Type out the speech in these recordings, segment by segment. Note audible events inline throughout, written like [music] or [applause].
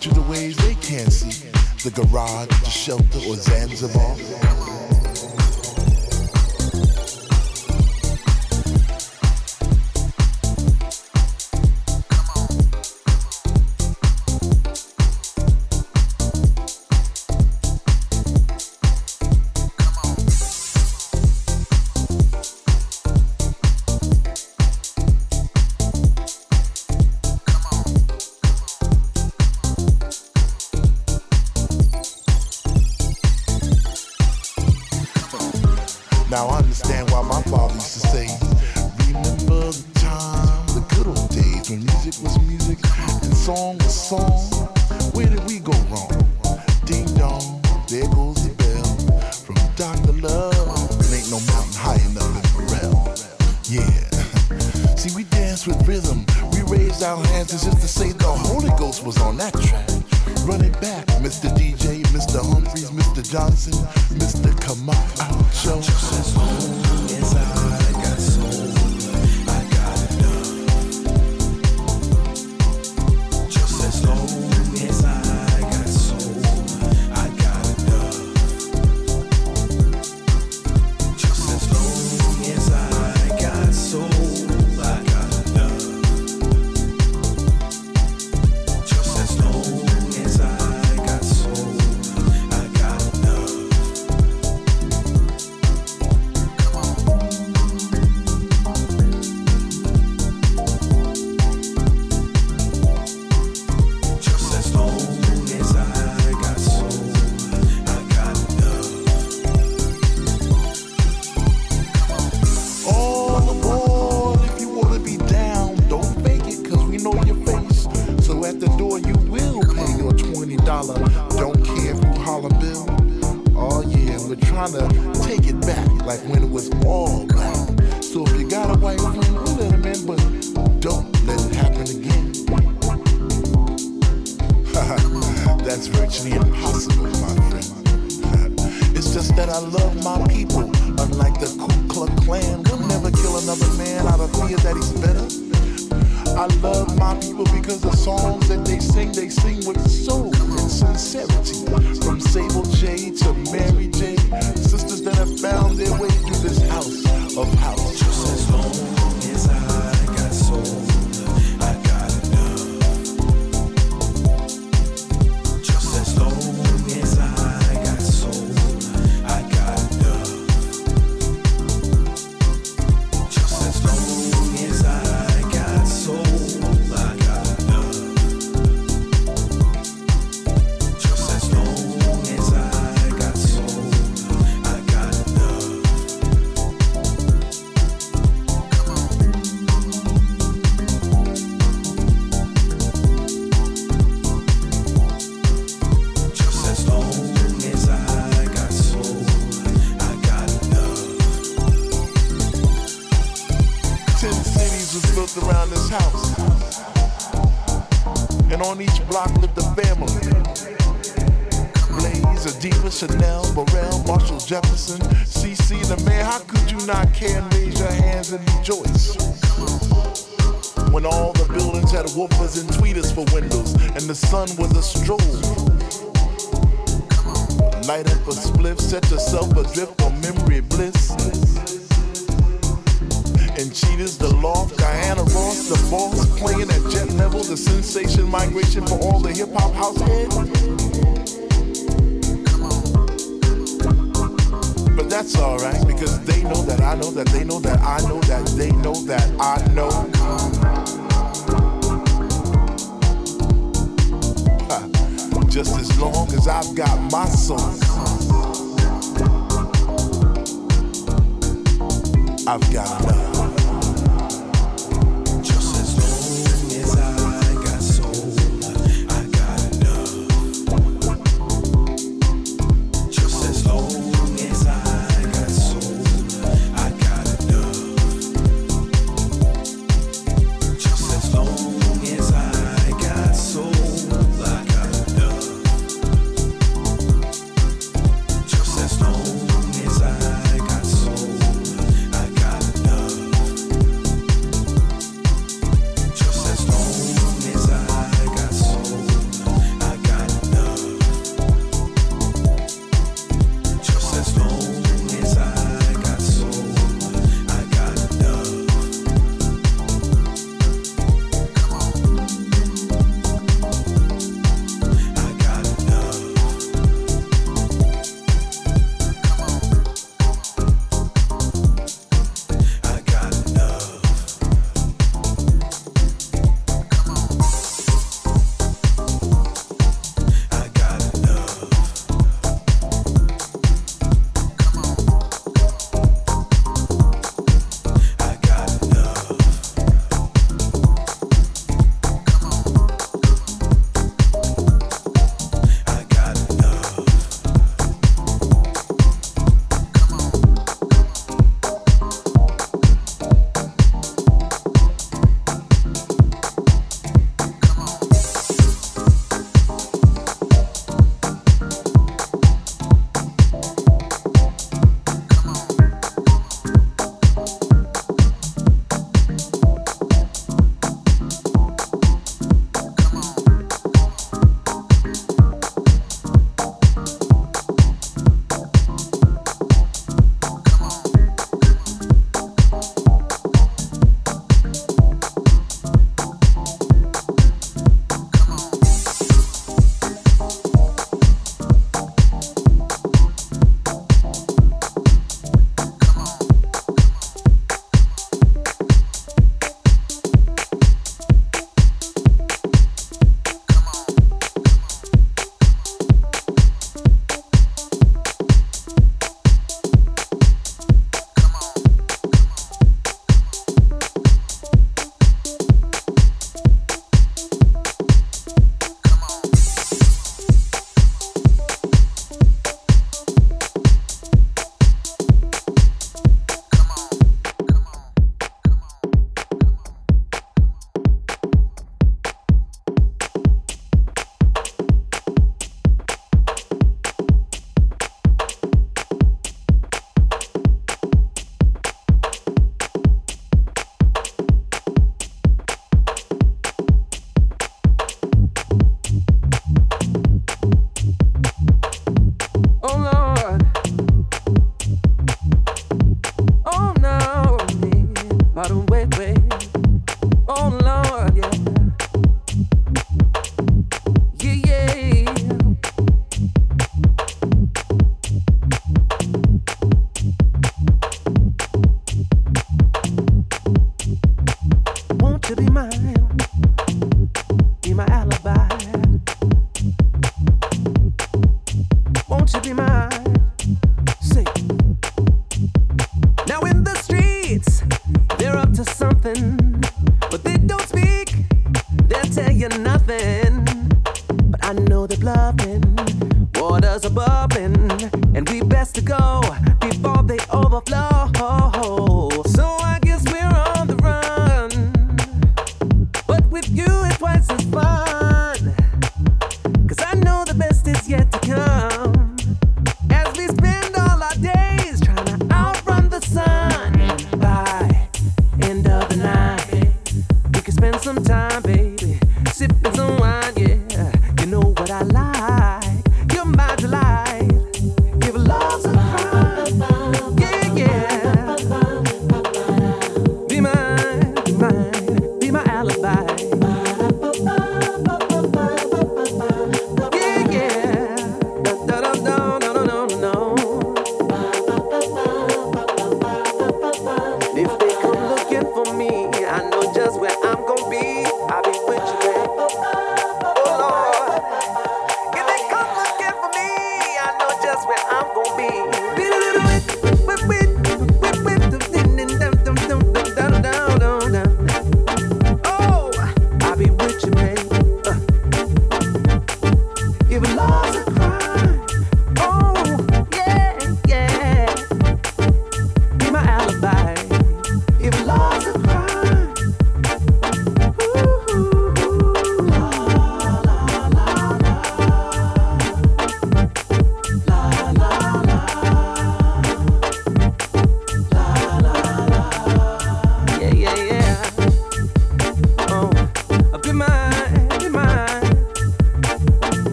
To the ways they can't see. The garage, the shelter, or Zanzibar. dollar. Don't care who holler bill. Oh yeah, we're trying to take it back like when it was all black. So if you got a white friend, we'll let him in, but don't let it happen again. [laughs] That's virtually impossible, my friend. [laughs] it's just that I love my people. Unlike the Ku Klux Klan, we'll never kill another man out of fear that he's better. I love my people because the songs that they sing, they sing with soul sincerity. From Sable J to Mary Jane. Jefferson, CC, the man. How could you not care and raise your hands and rejoice? When all the buildings had woofers and tweeters for windows, and the sun was a strobe. Light up a spliff, set yourself adrift on memory bliss. And cheaters, the loft, Diana Ross, the boss, playing at jet level, the sensation migration for all the hip hop house heads. But that's alright, because they know that I know that they know that I know that they know that I know. [laughs] Just as long as I've got my soul. I've got enough.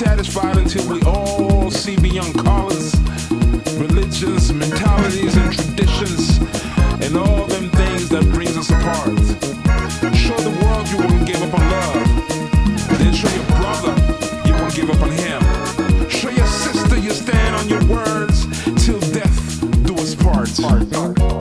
satisfied until we all see beyond colors, religions, mentalities, and traditions, and all them things that brings us apart. Show the world you won't give up on love. Then show your brother you won't give up on him. Show your sister you stand on your words till death do us part. part.